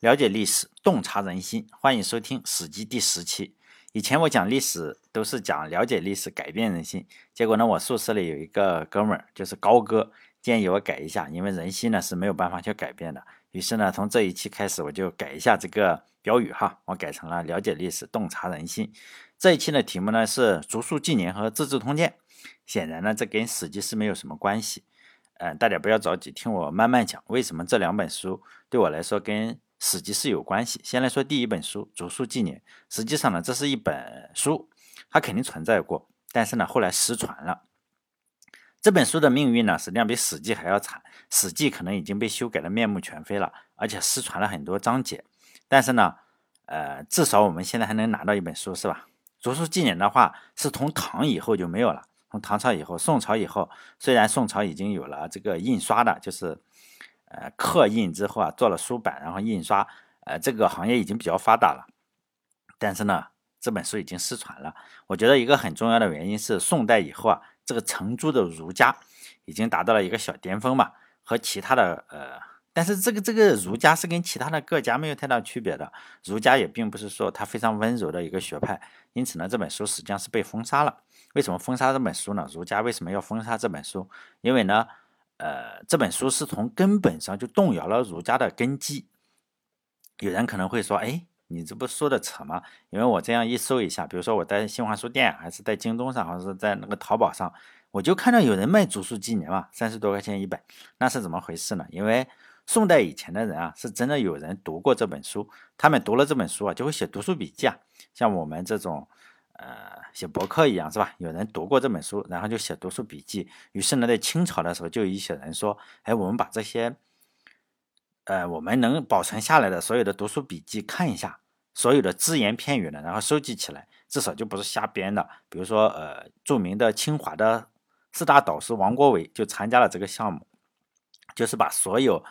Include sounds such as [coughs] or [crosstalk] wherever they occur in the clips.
了解历史，洞察人心。欢迎收听《史记》第十期。以前我讲历史都是讲了解历史，改变人心。结果呢，我宿舍里有一个哥们儿，就是高哥，建议我改一下，因为人心呢是没有办法去改变的。于是呢，从这一期开始，我就改一下这个标语哈，我改成了了解历史，洞察人心。这一期的题目呢是《竹书纪年》和《资治通鉴》。显然呢，这跟《史记》是没有什么关系。嗯，大家不要着急，听我慢慢讲，为什么这两本书对我来说跟史记是有关系。先来说第一本书《竹书纪年》，实际上呢，这是一本书，它肯定存在过，但是呢，后来失传了。这本书的命运呢，实际上比《史记》还要惨，《史记》可能已经被修改的面目全非了，而且失传了很多章节。但是呢，呃，至少我们现在还能拿到一本书，是吧？《竹书纪年》的话，是从唐以后就没有了，从唐朝以后，宋朝以后，虽然宋朝已经有了这个印刷的，就是。呃，刻印之后啊，做了书版，然后印刷，呃，这个行业已经比较发达了。但是呢，这本书已经失传了。我觉得一个很重要的原因是，宋代以后啊，这个程朱的儒家已经达到了一个小巅峰嘛，和其他的呃，但是这个这个儒家是跟其他的各家没有太大区别的。儒家也并不是说他非常温柔的一个学派，因此呢，这本书实际上是被封杀了。为什么封杀这本书呢？儒家为什么要封杀这本书？因为呢？呃，这本书是从根本上就动摇了儒家的根基。有人可能会说：“哎，你这不说的扯吗？”因为我这样一搜一下，比如说我在新华书店，还是在京东上，还是在那个淘宝上，我就看到有人卖《竹书纪年》嘛，三十多块钱一本，那是怎么回事呢？因为宋代以前的人啊，是真的有人读过这本书，他们读了这本书啊，就会写读书笔记啊，像我们这种。呃，写博客一样是吧？有人读过这本书，然后就写读书笔记。于是呢，在清朝的时候，就有一些人说：“哎，我们把这些，呃，我们能保存下来的所有的读书笔记看一下，所有的只言片语呢，然后收集起来，至少就不是瞎编的。比如说，呃，著名的清华的四大导师王国维就参加了这个项目，就是把所有。”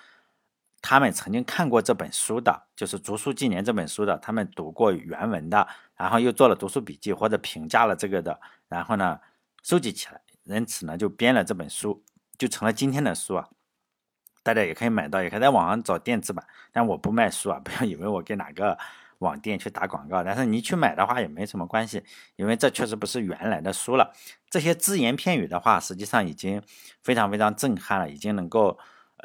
他们曾经看过这本书的，就是《竹书纪年》这本书的，他们读过原文的，然后又做了读书笔记或者评价了这个的，然后呢收集起来，因此呢就编了这本书，就成了今天的书啊。大家也可以买到，也可以在网上找电子版。但我不卖书啊，不要以为我给哪个网店去打广告。但是你去买的话也没什么关系，因为这确实不是原来的书了。这些只言片语的话，实际上已经非常非常震撼了，已经能够。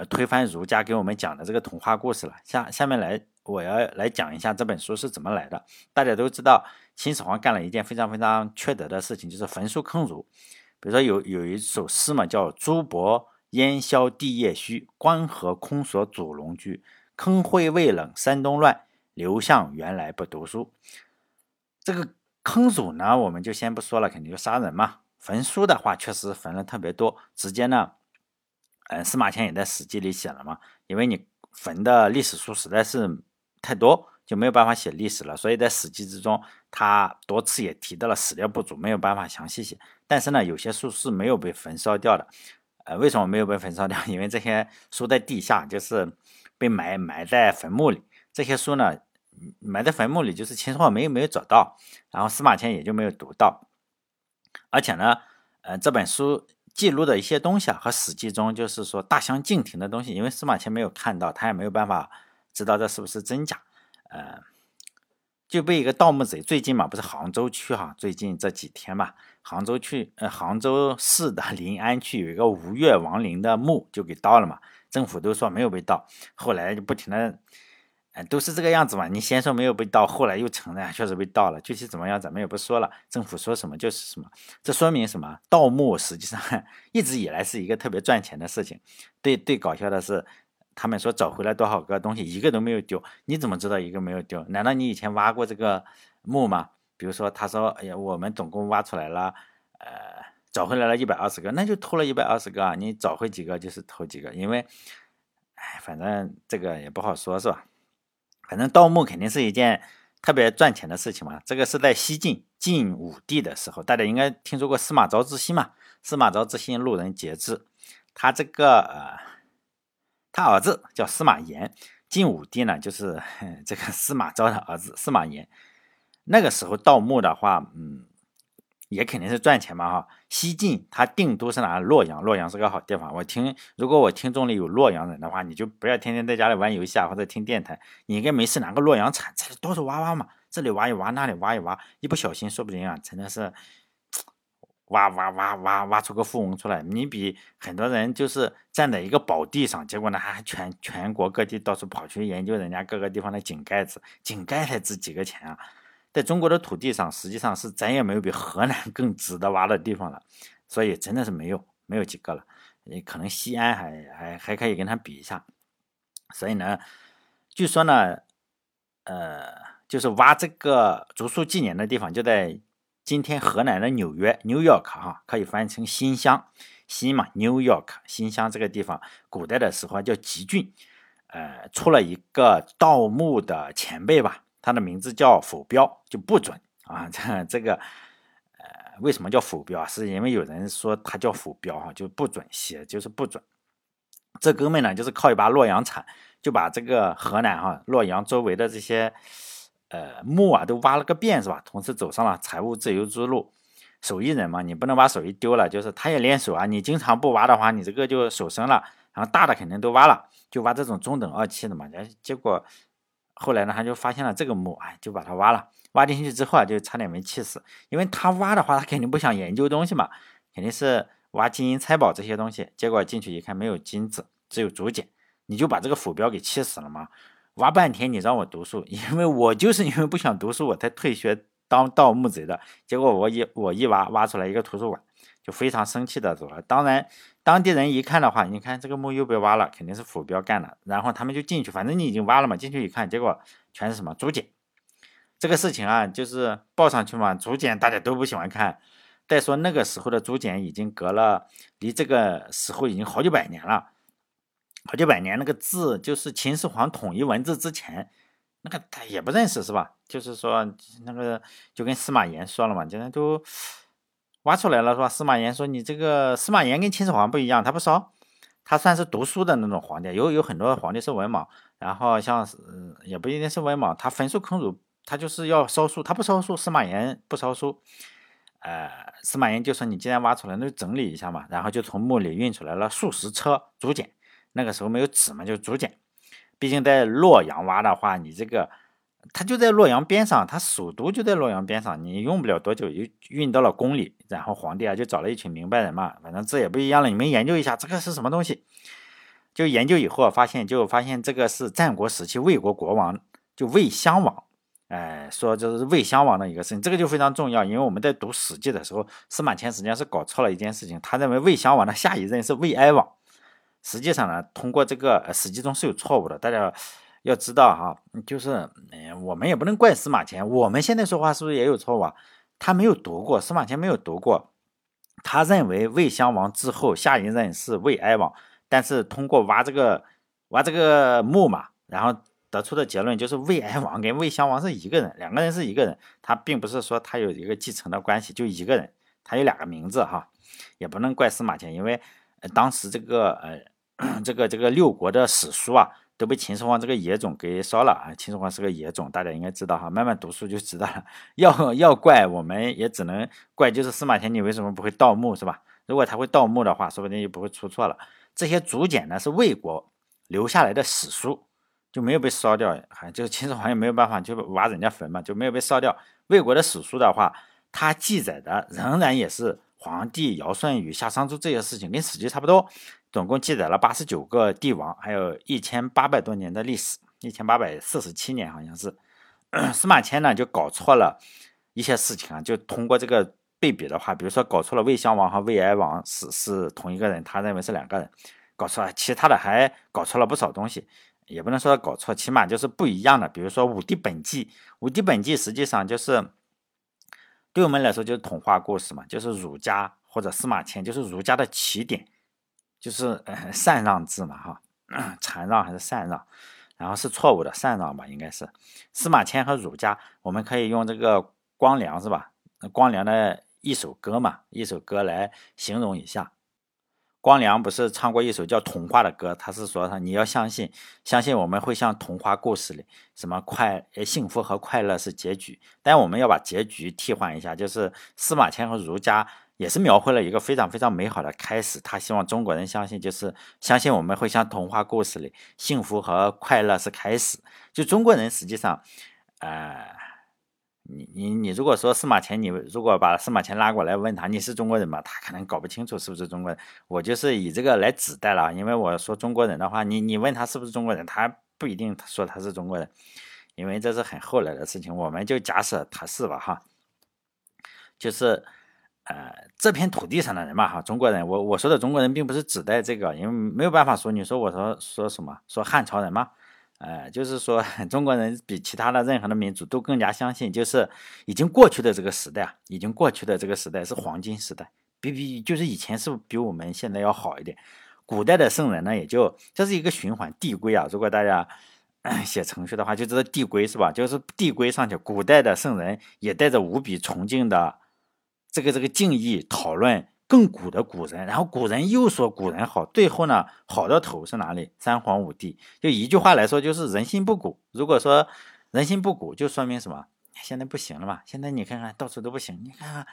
推翻儒家给我们讲的这个童话故事了。下下面来，我要来讲一下这本书是怎么来的。大家都知道，秦始皇干了一件非常非常缺德的事情，就是焚书坑儒。比如说有有一首诗嘛，叫“朱伯烟消地业虚，关河空锁祖龙居。坑灰未冷山东乱，刘向原来不读书。”这个坑儒呢，我们就先不说了，肯定就杀人嘛。焚书的话，确实焚了特别多，直接呢。嗯，司马迁也在《史记》里写了嘛，因为你焚的历史书实在是太多，就没有办法写历史了，所以在《史记》之中，他多次也提到了史料不足，没有办法详细写。但是呢，有些书是没有被焚烧掉的。呃，为什么没有被焚烧掉？[laughs] 因为这些书在地下，就是被埋埋在坟墓里。这些书呢，埋在坟墓里，就是秦始皇没有没有找到，然后司马迁也就没有读到。而且呢，呃，这本书。记录的一些东西啊，和《史记》中就是说大相径庭的东西，因为司马迁没有看到，他也没有办法知道这是不是真假。呃，就被一个盗墓贼，最近嘛，不是杭州区哈，最近这几天嘛，杭州区呃杭州市的 [laughs] 临安区有一个吴越王陵的墓就给盗了嘛，政府都说没有被盗，后来就不停的。哎，都是这个样子嘛。你先说没有被盗，后来又承认确实被盗了。具体怎么样，咱们也不说了。政府说什么就是什么。这说明什么？盗墓实际上 [laughs] 一直以来是一个特别赚钱的事情。最最搞笑的是，他们说找回来多少个东西，一个都没有丢。你怎么知道一个没有丢？难道你以前挖过这个墓吗？比如说，他说：“哎呀，我们总共挖出来了，呃，找回来了一百二十个，那就偷了一百二十个。你找回几个就是偷几个，因为，哎，反正这个也不好说，是吧？”反正盗墓肯定是一件特别赚钱的事情嘛。这个是在西晋晋武帝的时候，大家应该听说过司马昭之心嘛？司马昭之心，路人皆知。他这个呃，他儿子叫司马炎，晋武帝呢就是 [laughs] 这个司马昭的儿子司马炎。那个时候盗墓的话，嗯，也肯定是赚钱嘛哈。西晋他定都是哪？洛阳，洛阳是个好地方。我听，如果我听众里有洛阳人的话，你就不要天天在家里玩游戏啊，或者听电台，你应该没事拿个洛阳铲，这里到处挖挖嘛，这里挖一挖，那里挖一挖，一不小心说不定啊，真的是。挖挖挖挖挖出个富翁出来，你比很多人就是站在一个宝地上，结果呢还全全国各地到处跑去研究人家各个地方的井盖子，井盖才值几个钱啊！在中国的土地上，实际上是再也没有比河南 [laughs] 更值得挖的地方了，所以真的是没有没有几个了，你可能西安还还还可以跟他比一下。所以呢，据说呢，呃，就是挖这个竹树纪年的地方就在。今天河南的纽约 （New York） 哈，可以翻译成新乡，新嘛，New York 新乡这个地方，古代的时候叫吉郡，呃，出了一个盗墓的前辈吧，他的名字叫否标，就不准啊。[laughs] 这这个，呃，为什么叫否标啊？是因为有人说他叫否标哈，就不准写，就是不准。这哥们呢，就是靠一把洛阳铲，就把这个河南哈洛阳周围的这些。呃，墓啊都挖了个遍是吧？同时走上了财务自由之路。手艺人嘛，你不能把手艺丢了。就是他也练手啊，你经常不挖的话，你这个就手生了。然后大的肯定都挖了，就挖这种中等二期的嘛。结果后来呢，他就发现了这个墓，哎，就把它挖了。挖进去之后啊，就差点没气死。因为他挖的话，他肯定不想研究东西嘛，肯定是挖金银财宝这些东西。结果进去一看，没有金子，只有竹简，你就把这个府标给气死了嘛？挖半天，你让我读书，[laughs] 因为我就是因为不想读书，我才退学当盗墓贼的。结果我一我一挖，挖出来一个图书馆，非常生气的走了。当然，当地人一看的话，你看这个墓又被挖了，肯定是府标干的。然后他们就进去，反正你已经挖了嘛，进去一看，结果全是什么竹简。这个事情啊，就是报上去嘛，竹简大家都不喜欢看。再说那个时候的竹简已经隔了，离这个时候已经好几百年了。好几百年那个字，就是秦始皇统一文字之前，那个他也不认识是吧？就是说那个就跟司马炎说了嘛，现在都挖出来了是吧？司马炎说你这个司马炎跟秦始皇不一样，他不烧，他算是读书的那种皇帝。有有很多皇帝是文盲，然后像是也不一定是文盲，他焚书坑儒，他就是要烧书，他不烧书。司马炎不烧书，呃，司马炎就说你既然挖出来，那就整理一下嘛，然后就从墓里运出来了数十车竹简。那个时候没有纸嘛，就竹简。毕竟在洛阳挖的话，你这个他就在洛阳边上，他首都就在洛阳边上，你用不了多久就运到了宫里。然后皇帝啊就找了一群明白人嘛，反正字也不一样了，你们研究一下这个是什么东西。就研究以后发现，就发现这个是战国时期魏国国王就魏襄王，哎，说这是魏襄王的一个事情，这个就非常重要，因为我们在读史记的时候，司马迁实际上是搞错了一件事情，他认为魏襄王的下一任是魏哀王。实际上呢，通过这个《史记》中是有错误的，大家要知道哈，就是，嗯，我们也不能怪司马迁，我们现在说话是不是也有错误啊？他没有读过，司马迁没有读过，他认为魏襄王之后下一任是魏哀王，但是通过挖这个挖这个墓嘛，然后得出的结论就是魏哀王跟魏襄王是一个人，两个人是一个人，他并不是说他有一个继承的关系，就一个人，他有两个名字哈，也不能怪司马迁，因为当时这个呃。[coughs] 这个这个六国的史书啊，都被秦始皇这个野种给烧了啊！秦始皇是个野种，大家应该知道哈，慢慢读书就知道了。要要怪，我们也只能怪，就是司马迁，你为什么不会盗墓是吧？如果他会盗墓的话，说不定就不会出错了。这些竹简呢，是魏国留下来的史书，就没有被烧掉，还就是秦始皇也没有办法就挖人家坟嘛，就没有被烧掉。魏国的史书的话，它记载的仍然也是皇帝尧舜禹夏商周这些事情，跟史记差不多。总共记载了八十九个帝王，还有一千八百多年的历史，一千八百四十七年好像是。[coughs] 司马迁呢就搞错了一些事情啊，就通过这个对比的话，比如说搞错了魏襄王和魏哀王是是同一个人，他认为是两个人，搞错了，其他的还搞错了不少东西，也不能说搞错，起码就是不一样的。比如说《武帝本纪》，《武帝本纪》实际上就是对我们来说就是童话故事嘛，就是儒家或者司马迁就是儒家的起点。就是呃禅让制嘛哈，[clears throat] 禅让还是禅让，然后是错误的禅让吧，应该是司马迁和儒家，我们可以用这个光良是吧？光良的一首歌嘛，一首歌来形容一下。光良不是唱过一首叫《童话》的歌？他是说他你要相信，相信我们会像童话故事里，什么快幸福和快乐是结局。但我们要把结局替换一下，就是司马迁和儒家也是描绘了一个非常非常美好的开始。他希望中国人相信，就是相信我们会像童话故事里，幸福和快乐是开始。就中国人实际上，呃。你你你，如果说司马迁，你如果把司马迁拉过来问他你是中国人吗？他可能搞不清楚是不是中国人。我就是以这个来指代了，因为我说中国人的话，你你问他是不是中国人，他不一定说他是中国人，因为这是很后来的事情。我们就假设他是吧，哈，就是呃这片土地上的人嘛，哈，中国人。我我说的中国人，并不是指代这个，因为没有办法说。你说我说说什么？说汉朝人吗？呃，就是说，[laughs] 中国人比其他的任何的民族都更加相信，就是已经过去的这个时代啊，已经过去的这个时代是黄金时代，比比就是以前是比我们现在要好一点。古代的圣人呢，也就这是一个循环递归啊。如果大家 [clears throat] 写程序的话，就知道递归是吧？就是递归上去，古代的圣人也带着无比崇敬的这个这个敬意讨论。更古的古人，然后古人又说古人好，最后呢，好的头是哪里？三皇五帝。就一句话来说，就是人心不古。如果说人心不古，就说明什么？现在不行了嘛？现在你看看到处都不行。你看看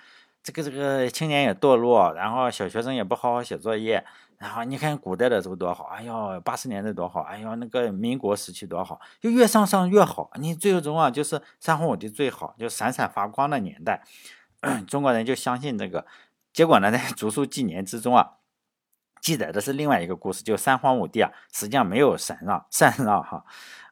这个这个青年也堕落，然后小学生也不好好写作业，然后你看古代的时候多好，哎呦，八十年代多好，哎呦，那个民国时期多好，就越上上越好。你最终啊，就是三皇五帝最好，就闪闪发光的年代。中国人就相信这个。结果呢，在《竹书纪年》之中啊，记载的是另外一个故事，就三皇五帝啊，实际上没有禅让，禅让哈，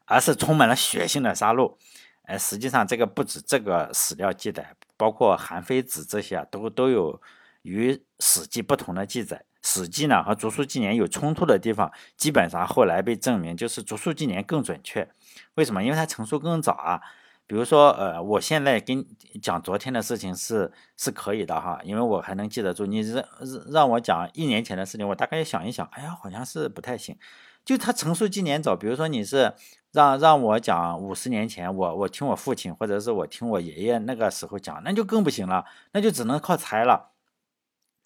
而是充满了血腥的杀戮。哎，实际上这个不止这个史料记载，包括《韩非子》这些啊，都都有与《史记》不同的记载。《史记》呢和《竹书纪年》有冲突的地方，基本上后来被证明就是《竹书纪年》更准确。为什么？因为它成书更早啊。比如说，呃，我现在跟讲昨天的事情是是可以的哈，因为我还能记得住。你让让我讲一年前的事情，我大概想一想，哎呀，好像是不太行。就他成熟纪年早，比如说你是让让我讲五十年前，我我听我父亲或者是我听我爷爷那个时候讲，那就更不行了，那就只能靠猜了。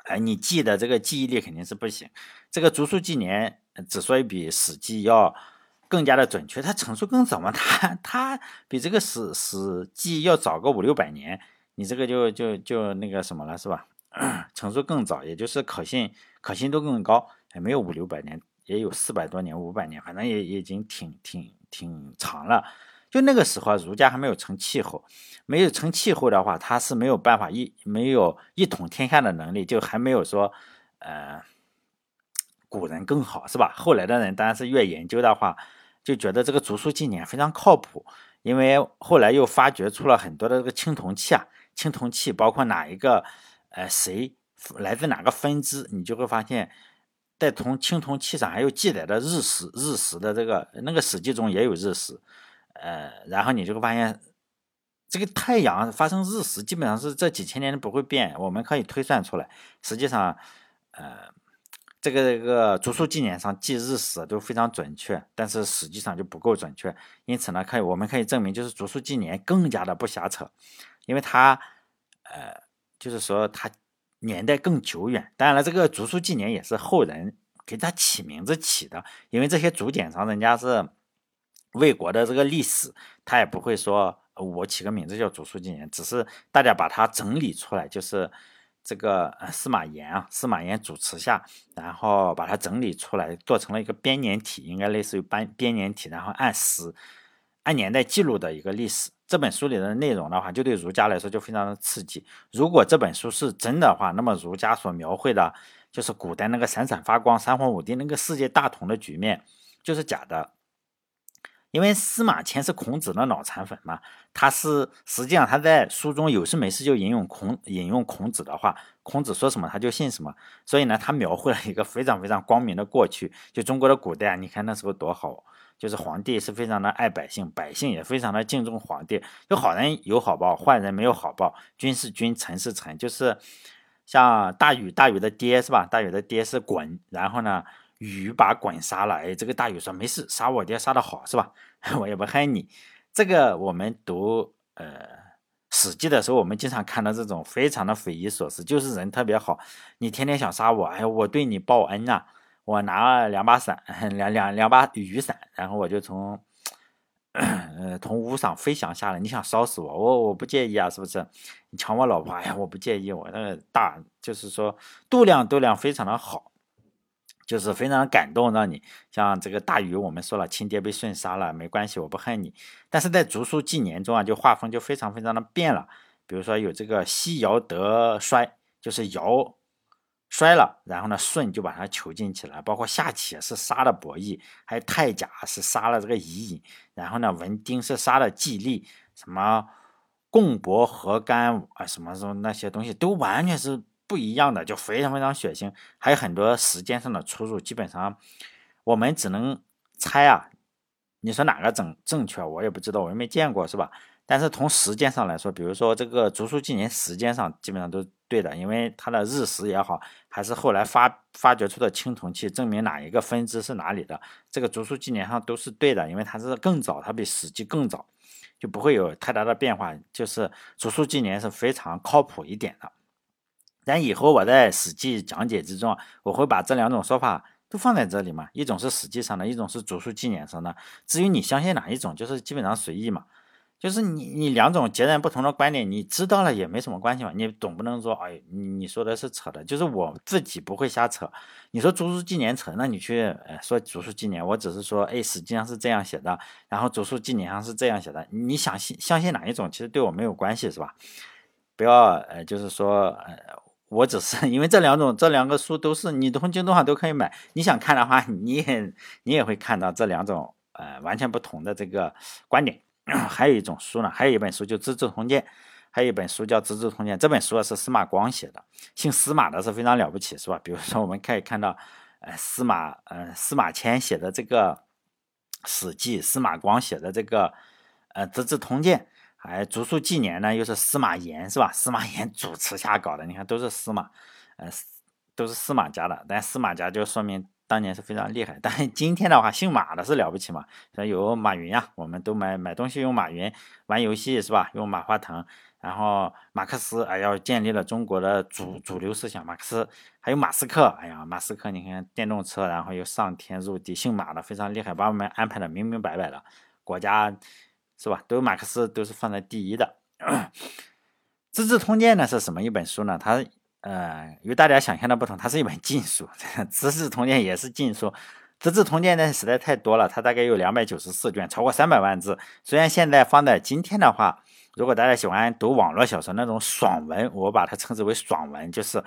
哎，你记的这个记忆力肯定是不行。这个竹书纪年之所以比史记要。更加的准确，它成熟更早嘛，它它比这个史史记要早个五六百年，你这个就就就那个什么了是吧？[coughs] 成熟更早，也就是可信可信度更高，也没有五六百年，也有四百多年、五百年，反正也已经挺挺挺长了。就那个时候，儒家还没有成气候，没有成气候的话，他是没有办法一没有一统天下的能力，就还没有说呃古人更好是吧？后来的人当然是越研究的话。就觉得这个竹书纪年非常靠谱，因为后来又发掘出了很多的这个青铜器啊，青铜器包括哪一个，呃，谁来自哪个分支，你就会发现，在铜青铜器上还有记载的日食日食的这个那个史记中也有日食，呃，然后你就会发现，这个太阳发生日食基本上是这几千年都不会变，我们可以推算出来，实际上，呃。这个这个竹书纪年上记日时都非常准确，但是实际上就不够准确。因此呢，可以我们可以证明，就是竹书纪年更加的不瞎扯，因为它，呃，就是说它年代更久远。当然了，这个竹书纪年也是后人给它起名字起的，因为这些竹简上人家是魏国的这个历史，他也不会说我起个名字叫竹书纪年，只是大家把它整理出来，就是。这个呃司马炎啊，司马炎主持下，然后把它整理出来，做成了一个编年体，应该类似于编编年体，然后按时、按年代记录的一个历史。这本书里的内容的话，就对儒家来说就非常的刺激。如果这本书是真的话，那么儒家所描绘的，就是古代那个闪闪发光、三皇五帝那个世界大同的局面，就是假的。因为司马迁是孔子的脑残粉嘛，他是实际上他在书中有事没事就引用孔引用孔子的话，孔子说什么他就信什么，所以呢，他描绘了一个非常非常光明的过去。就中国的古代啊，你看那时候多好，就是皇帝是非常的爱百姓，百姓也非常的敬重皇帝。就好人有好报，坏人没有好报，君是君，臣是臣，就是像大禹，大禹的爹是吧？大禹的爹是鲧，然后呢？雨把鲧杀了，哎，这个大禹说没事，杀我爹杀的好是吧？[laughs] 我也不害你。这个我们读呃史记的时候，我们经常看到这种非常的匪夷所思，就是人特别好，你天天想杀我，哎，我对你报恩啊，我拿了两把伞，两两两把雨伞，然后我就从，[clears throat] 呃，从屋上飞翔下来，你想烧死我，我我不介意啊，是不是？你抢我老婆，哎呀，我不介意，我那个大就是说度量度量非常的好。就是非常感动，让你像这个大禹，我们说了，亲爹被舜杀了，没关系，我不恨你。但是在竹书纪年中啊，就画风就非常非常的变了。比如说有这个西尧得衰，就是尧衰了，然后呢舜就把他囚禁起来，包括夏启是杀了伯益，还有太甲是杀了这个乙隐，然后呢文丁是杀了季历，什么共伯和干啊，什么什么那些东西都完全是。不一样的就非常非常血腥，还有很多时间上的出入，基本上我们只能猜啊。你说哪个正正确，我也不知道，我又没见过，是吧？但是从时间上来说，比如说这个竹书纪年，时间上基本上都对的，因为它的日食也好，还是后来发发掘出的青铜器，证明哪一个分支是哪里的，这个竹书纪年上都是对的，因为它是更早，它比史记更早，就不会有太大的变化。就是竹书纪年是非常靠谱一点的。但以后我在《史记》讲解之中，我会把这两种说法都放在这里嘛。一种是史记上的，一种是竹书纪年上的。至于你相信哪一种，就是基本上随意嘛。就是你你两种截然不同的观点，你知道了也没什么关系嘛。你总不能说，哎，你你说的是扯的。就是我自己不会瞎扯。你说竹书纪年扯，那你去呃说竹书纪年，我只是说，哎，史记上是这样写的，然后竹书纪年上是这样写的。你想信相信哪一种，其实对我没有关系，是吧？不要呃，就是说呃。我只是 [laughs] 因为这两种这两个书都是你从京东上都可以买，你想看的话，你也你也会看到这两种呃完全不同的这个观点。[clears throat] 还有一种书呢，还有一本书就《资治通鉴》，还有一本书叫《资治通鉴》。这本书是司马光写的，姓司马的是非常了不起，是吧？比如说我们可以看到，呃，司马呃司马迁写的这个《史记》，司马光写的这个呃《资治通鉴》。还竹书纪年呢，又是司马炎是吧？司马炎主持下搞的，你看都是司马，呃，都是司马家的。但司马家就说明当年是非常厉害。但今天的话，姓马的是了不起嘛？说有马云呀，我们都买买东西用马云，玩游戏是吧？用马化腾。然后马克思，哎呀，建立了中国的主主流思想。马克思还有马斯克，哎呀，马斯克你看电动车，然后又上天入地，姓马的非常厉害，把我们安排的明明白白的，国家。是吧？都马克思都是放在第一的，[clears throat]《资治通鉴》呢是什么一本书呢？它呃与大家想象的不同，它是一本禁书，[laughs]《资治通鉴》也是禁书，《资治通鉴》呢实在太多了，它大概有两百九十四卷，超过三百万字。虽然现在放在今天的话，如果大家喜欢读网络小说那种爽文，我把它称之为爽文，就是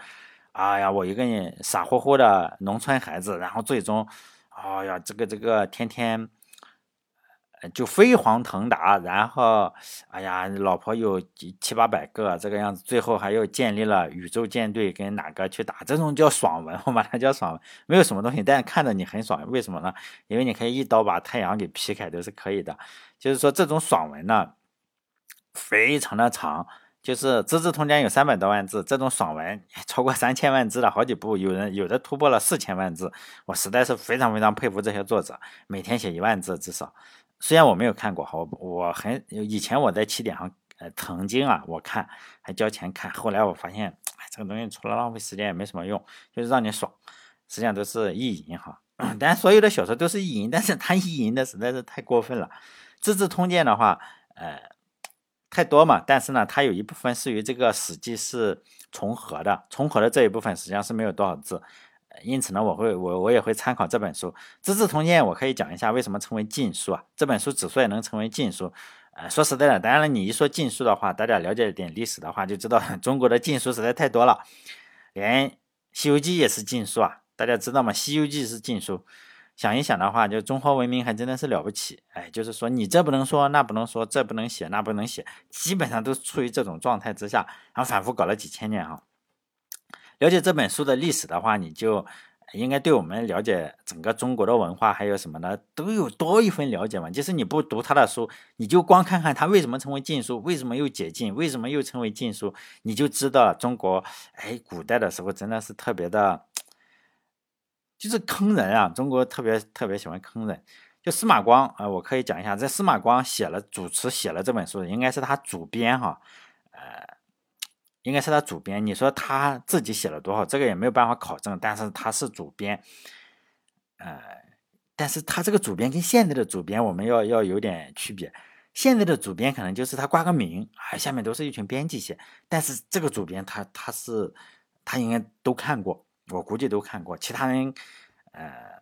哎呀，我一个傻乎乎的农村孩子，然后最终，哎呀，这个这个天天。就飞黄腾达，然后，哎呀，老婆有七八百个这个样子，最后还又建立了宇宙舰队，跟哪个去打？这种叫爽文，我把它叫爽文，没有什么东西，但是看着你很爽，为什么呢？因为你可以一刀把太阳给劈开，都是可以的。就是说这种爽文呢，非常的长，就是《资治通鉴》有三百多万字，这种爽文超过三千万字的好几部，有人有的突破了四千万字，我实在是非常非常佩服这些作者，每天写一万字至少。虽然我没有看过，我我很以前我在起点上，呃，曾经啊，我看还交钱看，后来我发现，哎，这个东西除了浪费时间也没什么用，就是让你爽，实际上都是意淫哈。[clears throat] 但所有的小说都是意淫，但是他 [laughs] 意淫的实在是太过分了。《资治通鉴》的话，呃，太多嘛，但是呢，它有一部分是与这个《史记》是重合的，重合的这一部分实际上是没有多少字。因此呢，我会我我也会参考这本书《资治通鉴》，我可以讲一下为什么称为禁书啊？这本书之所以能成为禁书，呃，说实在的，当然了，你一说禁书的话，大家了解一点历史的话，就知道 [laughs] 中国的禁书实在太多了，连《西游记》也是禁书啊，大家知道吗？《西游记》是禁书，想一想的话，就中华文明还真的是了不起，哎，就是说你这不能说，那不能说，这不能写，那不能写，基本上都处于这种状态之下，然后反复搞了几千年哈。了解这本书的历史的话，你就应该对我们了解整个中国的文化还有什么呢，都有多一份了解嘛。即使你不读他的书，你就光看看他为什么成为禁书，为什么又解禁，为什么又成为禁书，你就知道中国哎，古代的时候真的是特别的，就是坑人啊！中国特别特别喜欢坑人。就司马光啊，我可以讲一下，这司马光写了主持写了这本书，应该是他主编哈。呃，应该是他主编。你说他自己写了多少，这个也没有办法考证。但是他是主编，呃，但是他这个主编跟现在的主编，我们要要有点区别。现在的主编可能就是他挂个名，啊，下面都是一群编辑写。但是这个主编他他是他应该都看过，我估计都看过。其他人，呃。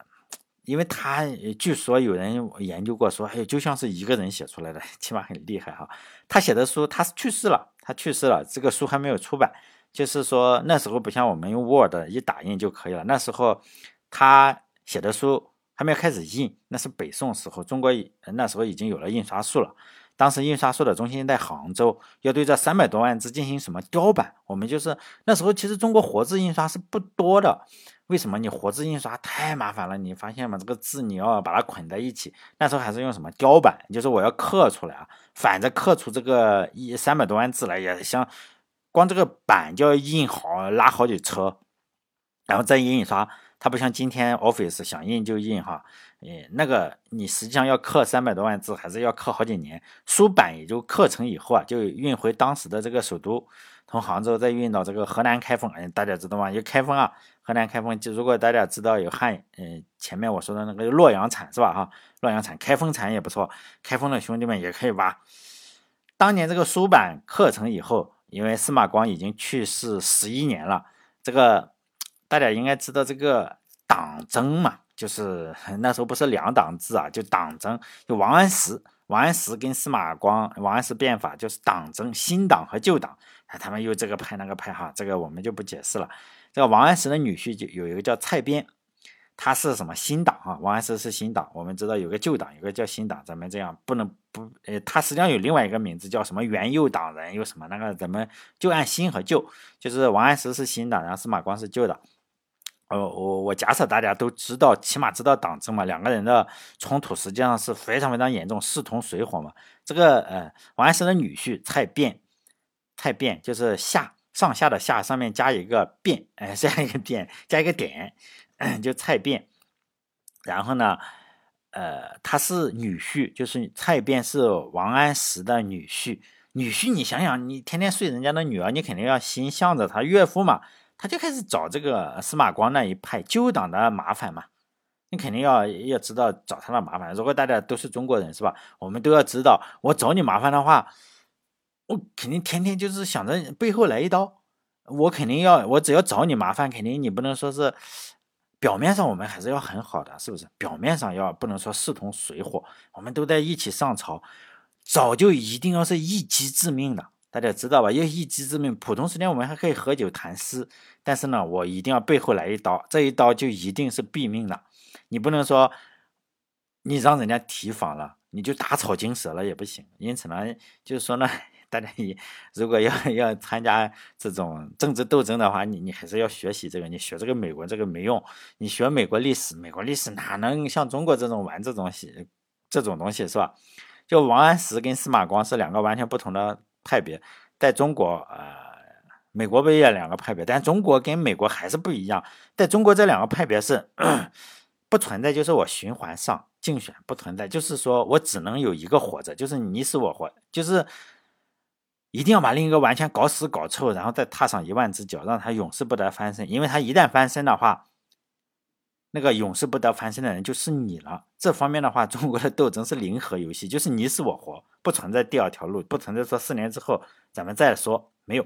因为他据说有人研究过，说哎，就像是一个人写出来的，[laughs] 起码很厉害哈。他写的书，他去世了，他去世了，这个书还没有出版。就是说那时候不像我们用 Word 一打印就可以了，那时候他写的书还没有开始印，那是北宋时候，中国那时候已经有了印刷术了。当时印刷术的中心在杭州，要对这三百多万字进行什么雕版？我们就是那时候其实中国活字印刷是不多的。为什么你活字印刷太麻烦了？你发现吗？这个字你要把它捆在一起，那时候还是用什么雕版？就是我要刻出来啊，反着刻出这个一三百多万字来，也像光这个版就要印好拉好几车，然后再印刷。它不像今天 Office 想印就印哈，诶，那个你实际上要刻三百多万字，还是要刻好几年。书版也就刻成以后啊，就运回当时的这个首都。从杭州再运到这个河南开封，哎，大家知道吗？有开封啊，河南开封。就如果大家知道有汉，嗯，前面我说的那个洛阳铲是吧？哈，洛阳铲、开封铲也不错。开封的兄弟们也可以挖。当年这个书版刻成以后，因为司马光已经去世十一年了，这个大家应该知道这个党争嘛，就是 [laughs] 那时候不是两党制啊，就党争，就王安石。王安石跟司马光，王安石变法就是党争，新党和旧党，他们又这个派那个派哈，这个我们就不解释了。这个王安石的女婿就有一个叫蔡编，他是什么新党啊？王安石是新党，我们知道有个旧党，有个叫新党，咱们这样不能不，呃，他实际上有另外一个名字叫什么元佑党人，又什么那个咱们就按新和旧，就是王安石是新党，然后司马光是旧党。呃，我我假设大家都知道，起码知道党争嘛，两个人的冲突实际上是非常非常严重，势同水火嘛。这个呃，王安石的女婿蔡卞，蔡卞就是下上下的下，上面加一个变，哎，[laughs] 这样一个变，加一个点，[clears throat] 就蔡卞。然后呢，呃，他是女婿，就是蔡卞是王安石的女婿。女婿，你想想，你天天睡人家的女儿，你肯定要心向着他岳父嘛。他就开始找这个司马光那一派旧党的麻烦嘛，你肯定要要知道找他的麻烦。如果大家都是中国人是吧？我们都要知道，我找你麻烦的话，我肯定天天就是想着背后来一刀。我肯定要，我只要找你麻烦，肯定你不能说是表面上我们还是要很好的，是不是？表面上要不能说势同水火，我们都在一起上朝，早就一定要是一击致命的。大家知道吧？要一击致命。普通时间我们还可以喝酒谈诗，但是呢，我一定要背后来一刀，这一刀就一定是毙命的。你不能说你让人家提防了，你就打草惊蛇了也不行。因此呢，就是说呢，大家也如果要 [laughs] 要参加这种政治斗争的话，你你还是要学习这个。你学这个美国这个没用，你学美国历史，美国历史哪能像中国这种玩这种西这种东西是吧？就王安石跟司马光是两个完全不同的。派别在中国，呃，美国不也两个派别？但中国跟美国还是不一样。在中国，这两个派别是不存在，就是我循环上竞选不存在，就是说我只能有一个活着，就是你死我活，就是一定要把另一个完全搞死搞臭，然后再踏上一万只脚，让他永世不得翻身。因为他一旦翻身的话，那个永世不得翻身的人就是你了。这方面的话，中国的斗争是零和游戏，就是你死我活，不存在第二条路，不存在说四年之后咱们再说，没有。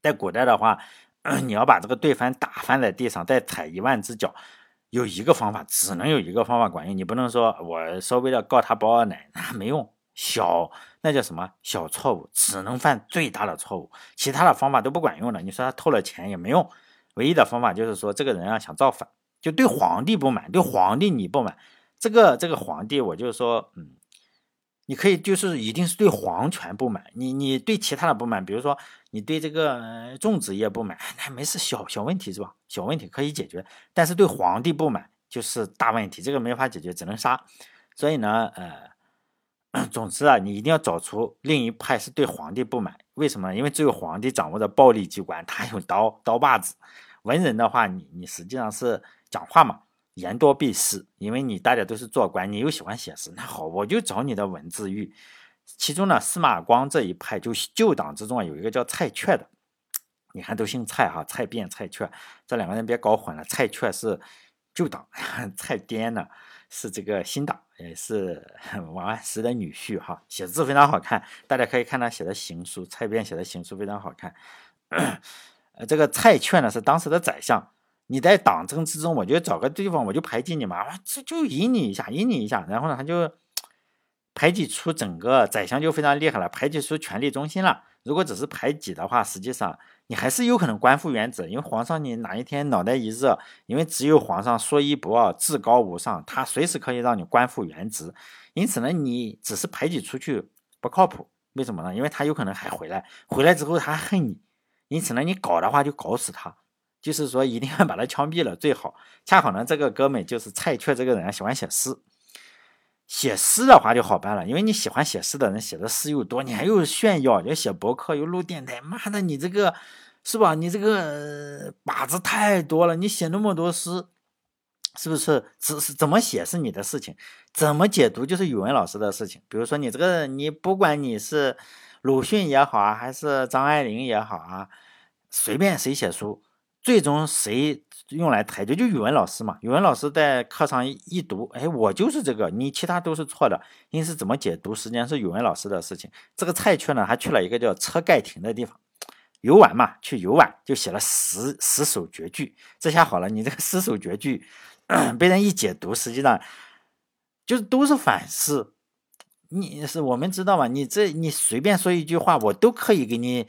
在古代的话，[clears throat] 你要把这个对方打翻在地上，再踩一万只脚，有一个方法，只能有一个方法管用。你不能说我稍微的告他包二奶，那没用。小那叫什么小错误，只能犯最大的错误，其他的方法都不管用了。你说他偷了钱也没用，唯一的方法就是说这个人啊想造反。就对皇帝不满，对皇帝你不满，这个这个皇帝，我就是说，嗯，你可以就是一定是对皇权不满，你你对其他的不满，比如说你对这个种植业不满，那没事，小小问题是吧？小问题可以解决，但是对皇帝不满就是大问题，这个没法解决，只能杀。所以呢，呃，[clears throat] 总之啊，你一定要找出另一派是对皇帝不满，为什么？因为只有皇帝掌握着暴力机关，他有刀刀把子，文人的话，你你实际上是。讲话嘛，言多必失，因为你大家都是做官，你又喜欢写诗，那好，我就找你的文字狱。其中呢，司马光这一派就旧党之中啊，有一个叫蔡确的，你看都姓蔡哈，蔡卞、蔡确这两个人别搞混了，蔡确是旧党，[laughs] 蔡颠呢是这个新党，也是王安石的女婿哈，写字非常好看，大家可以看他写的行书，蔡卞写的行书非常好看。呃，这个蔡确呢是当时的宰相。你在党争之中，我就找个地方，我就排挤你嘛，这就引你一下，引你一下，然后呢，他就排挤出整个宰相就非常厉害了，排挤出权力中心了。如果只是排挤的话，实际上你还是有可能官复原职，因为皇上你哪一天脑袋一热，因为只有皇上说一不二，至高无上，他随时可以让你官复原职。因此呢，你只是排挤出去不靠谱，为什么呢？因为他有可能还回来，回来之后他恨你，因此呢，你搞的话就搞死他。就是说，一定要 [laughs] 把他枪毙了最好。恰好呢，这个哥们就是蔡确这个人喜欢写诗，写诗的话就好办了，因为你喜欢写诗的人写的诗又多，你还又炫耀，又写博客，又录电台，妈的，你这个是吧？你这个靶子太多了，你写那么多诗，是不是？只是怎么写是你的事情，怎么解读就是语文老师的事情。比如说你这个，你不管你是鲁迅也好啊，还是张爱玲也好啊，随便谁写书。最终谁用来抬举？就语文老师嘛。语文老师在课上一读，哎，我就是这个，你其他都是错的。因此，怎么解读实际上是语文老师的事情。这个蔡确呢，还去了一个叫车盖亭的地方游玩嘛，去游玩就写了十十首绝句。这下好了，你这个十首绝句 [coughs] 被人一解读，实际上就是都是反思。你是我们知道嘛？你这你随便说一句话，我都可以给你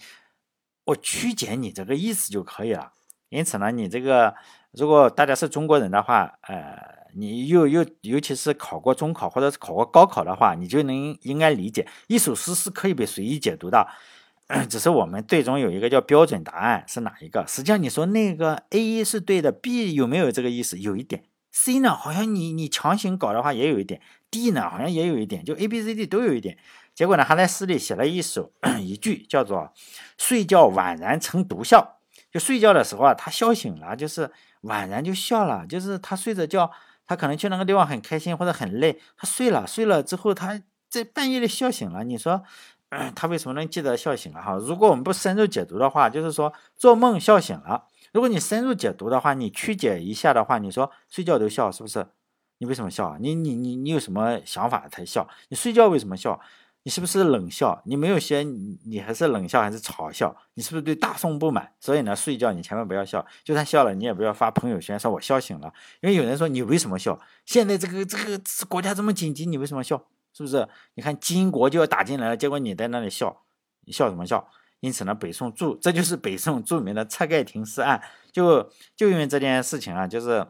我曲解你这个意思就可以了。因此呢，你这个如果大家是中国人的话，呃，你又又尤其是考过中考或者是考过高考的话，你就能应该理解，一首诗是可以被随意解读的，[clears throat] 只是我们最终有一个叫标准答案是哪一个？实际上你说那个 A 是对的，B 有没有这个意思？有一点，C 呢好像你你强行搞的话也有一点，D 呢好像也有一点，就 A B C D 都有一点。结果呢，他在诗里写了一首 [clears throat] 一句叫做“睡觉宛然成独笑”。就睡觉的时候啊，他笑醒了，就是宛然就笑了，就是他睡着觉，他可能去那个地方很开心或者很累，他睡了，睡了之后他在半夜里笑醒了。你说他为什么能记得笑醒了？哈，如果我们不深入解读的话，就是说做梦笑醒了。如果你深入解读的话，你曲解一下的话，你说睡觉都笑，是不是？你为什么笑？你你你你有什么想法才笑？你睡觉为什么笑？你是不是冷笑？你没有学，你还是冷笑还是嘲笑？你是不是对大宋不满？所以呢，睡觉你千万不要笑，就算笑了，你也不要发朋友圈说我笑醒了，因为有人说你为什么笑？现在这个这个国家这么紧急，你为什么笑？是不是？你看金国就要打进来了，结果你在那里笑，你笑什么笑？因此呢，北宋著这就是北宋著名的车盖亭诗案，就就因为这件事情啊，就是。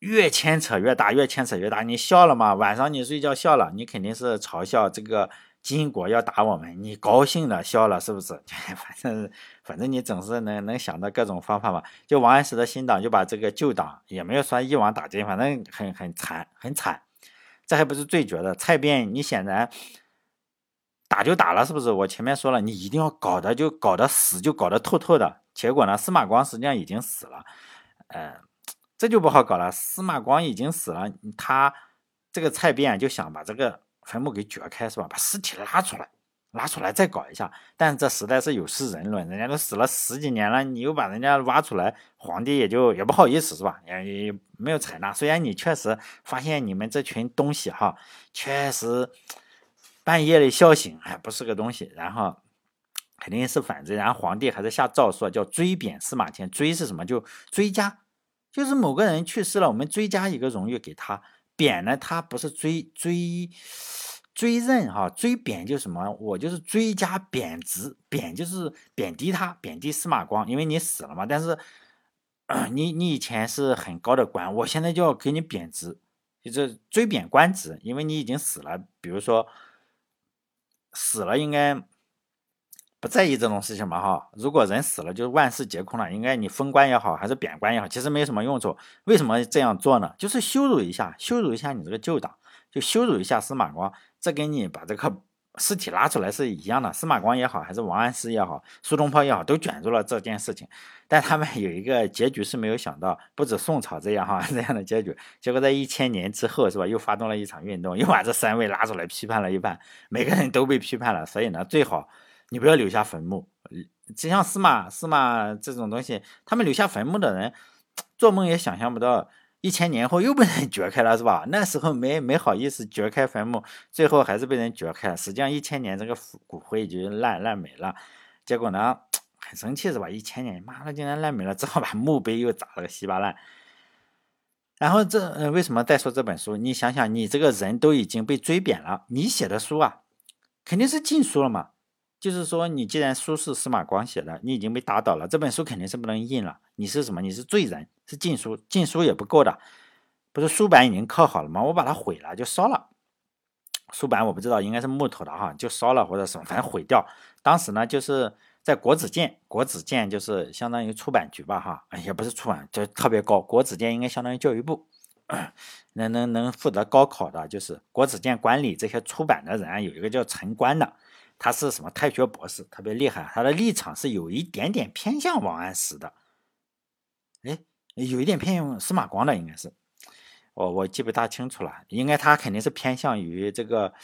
越牵扯越大，越牵扯越大。你笑了吗？晚上你睡觉笑了，你肯定是嘲笑这个金国要打我们。你高兴了笑了，是不是？[laughs] 反正反正你总是能能想到各种方法嘛。就王安石的新党就把这个旧党也没有说一网打尽，反正很很惨很惨。这还不是最绝的，蔡卞你显然打就打了，是不是？我前面说了，你一定要搞的就搞得死，就搞得透透的。结果呢，司马光实际上已经死了，呃。这就不好搞了。司马光已经死了，他这个蔡卞就想把这个坟墓给掘开，是吧？把尸体拉出来，拉出来再搞一下。但这实在是有失人伦，人家都死了十几年了，你又把人家挖出来，皇帝也就也不好意思，是吧？也也没有采纳。虽然你确实发现你们这群东西哈，确实半夜里笑醒，还不是个东西。然后肯定是反贼，然后皇帝还是下诏书叫追贬司马迁。追是什么？就追加。就是某个人去世了，我们追加一个荣誉给他。贬呢，他不是追追追认哈，追贬就什么？我就是追加贬值，贬就是贬低他，贬低司马光，因为你死了嘛。但是 [clears throat] 你你以前是很高的官，我现在就要给你贬值，就是追贬官职，因为你已经死了。比如说死了，应该。不在意这种事情嘛哈，如果人死了就是万事皆空了，应该你封官也好，还是贬官也好，其实没有什么用处。为什么这样做呢？就是羞辱一下，羞辱一下你这个旧党，就羞辱一下司马光，这跟你把这个尸体拉出来是一样的，司马光也好，还是王安石也好，苏东坡也好，都卷入了这件事情。但他们有一个结局是没有想到，不止宋朝这样哈 [laughs] 这样的结局。结果在一千年之后，是吧？又发动了一场运动，又把这三位拉出来批判了一番，每个人都被批判了。所以呢，最好你不要留下坟墓。就像司马司马这种东西，他们留下坟墓的人，做梦也想象不到。一千年后又被人掘开了，是吧？那时候没没好意思掘开坟墓，最后还是被人掘开。实际上一千年这个骨灰就烂烂没了，结果呢很生气，是吧？一千年，妈的竟然烂没了，只好把墓碑又砸了个稀巴烂。然后这为什么再说这本书？你想想，你这个人都已经被追贬了，你写的书啊，肯定是禁书了嘛。就是说，你既然书是司马光写的，你已经被打倒了，这本书肯定是不能印了。你是什么？你是罪人，是禁书，禁书也不够的。不是书版已经刻好了吗？我把它毁了，就烧了。书版我不知道，应该是木头的哈，就烧了或者什么，反正毁掉。当时呢，就是在国子监，国子监就是相当于出版局吧哈，也不是出版，就特别高。国子监应该相当于教育部，[clears throat] 能能能负责高考的，就是国子监管理这些出版的人，有一个叫陈官的。他是什么太学博士，特别厉害。他的立场是有一点点偏向王安石的，哎，有一点偏向司马光的，应该是，我我记不大清楚了。应该他肯定是偏向于这个，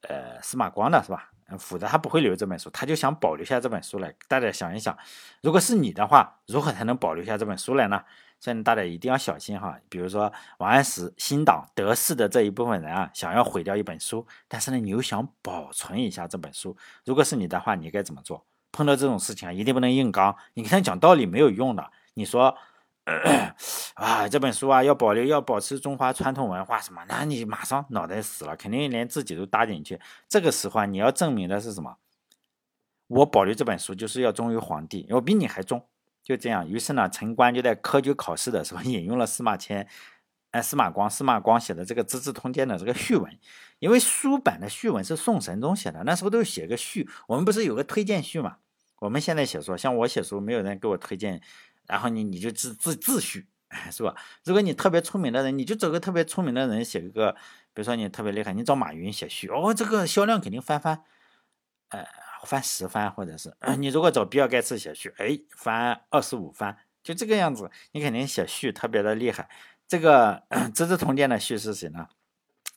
呃，司马光的是吧？否则他不会留这本书，他就想保留下这本书来。大家想一想，如果是你的话，如何才能保留下这本书来呢？所以大家一定要小心哈。比如说王安石新党得势的这一部分人啊，想要毁掉一本书，但是呢，你又想保存一下这本书。如果是你的话，你该怎么做？碰到这种事情啊，一定不能硬刚。你跟他讲道理没有用的。你说 [clears throat] 啊，这本书啊要保留，要保持中华传统文化什么？那你马上脑袋死了，肯定连自己都搭进去。这个时候啊，你要证明的是什么？我保留这本书就是要忠于皇帝，我比你还忠。就这样，于是呢，陈官就在科举考试的时候 [laughs] 引用了司马迁，哎，司马光，司马光写的这个《资治通鉴》的这个序文，因为书版的序文是宋神宗写的，那时候都写个序，我们不是有个推荐序嘛？我们现在写书，像我写书，没有人给我推荐，然后你你就自自自序，[laughs] 是吧？如果你特别出名的人，你就找个特别出名的人写一个，比如说你特别厉害，你找马云写序，哦，这个销量肯定翻番，呃。翻十番，或者是 [clears throat] 你如果找比尔盖茨写序，哎，翻二十五番，就这个样子，你肯定写序特别的厉害。这个 [clears throat]《资治通鉴》的序是谁呢？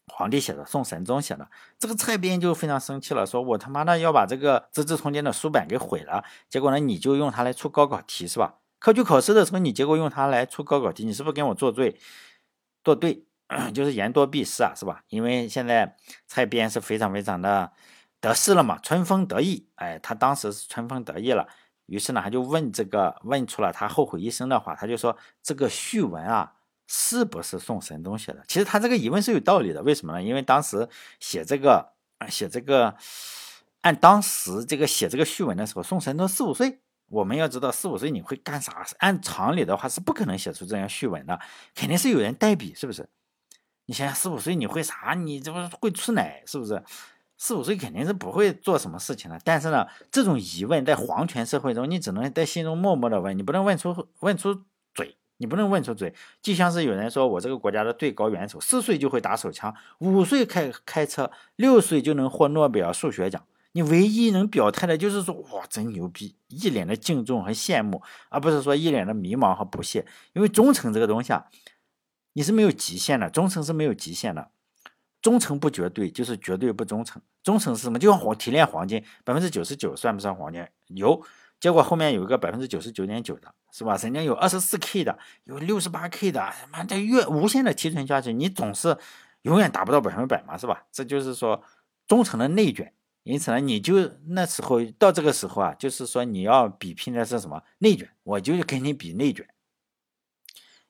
皇帝写的，宋神宗写的。这个蔡编就非常生气了，说我他妈的要把这个《资治通鉴》的书版给毁了。结果呢，你就用它来出高考题是吧？科举考试的时候，你结果用它来出高考题，你是不是跟我作对？作对，[clears throat] 就是言多必失啊，是吧？因为现在蔡编是非常非常的。得势了嘛，春风得意，哎，他当时是春风得意了，于是呢，他就问这个，问出了他后悔一生的话，他就说这个序文啊，是不是宋神宗写的？其实他这个疑问是有道理的，为什么呢？因为当时写这个，写这个，按当时这个写这个序文的时候，宋神宗四五岁，我们要知道四五岁你会干啥？按常理的话是不可能写出这样序文的，肯定是有人代笔，是不是？你想想四五岁你会啥？你这不是会吃奶，是不是？四五岁肯定是不会做什么事情的，但是呢，这种疑问在皇权社会中，你只能在心中默默的问，你不能问出问出嘴，你不能问出嘴。就像是有人说我这个国家的最高元首四岁就会打手枪，五岁开开车，六岁就能获诺贝尔数学奖，你唯一能表态的就是说哇真牛逼，一脸的敬重和羡慕，而不是说一脸的迷茫和不屑。因为忠诚这个东西啊，你是没有极限的，忠诚是没有极限的。忠诚不绝对，就是绝对不忠诚。忠诚是什么？就像黄提炼黄金，百分之九十九算不上黄金，有。结果后面有一个百分之九十九点九的，是吧？人家有二十四 K 的，有六十八 K 的，妈的越无限的提纯下去，你总是永远达不到百分百嘛，是吧？这就是说忠诚的内卷。因此呢，你就那时候到这个时候啊，就是说你要比拼的是什么内卷？我就跟你比内卷。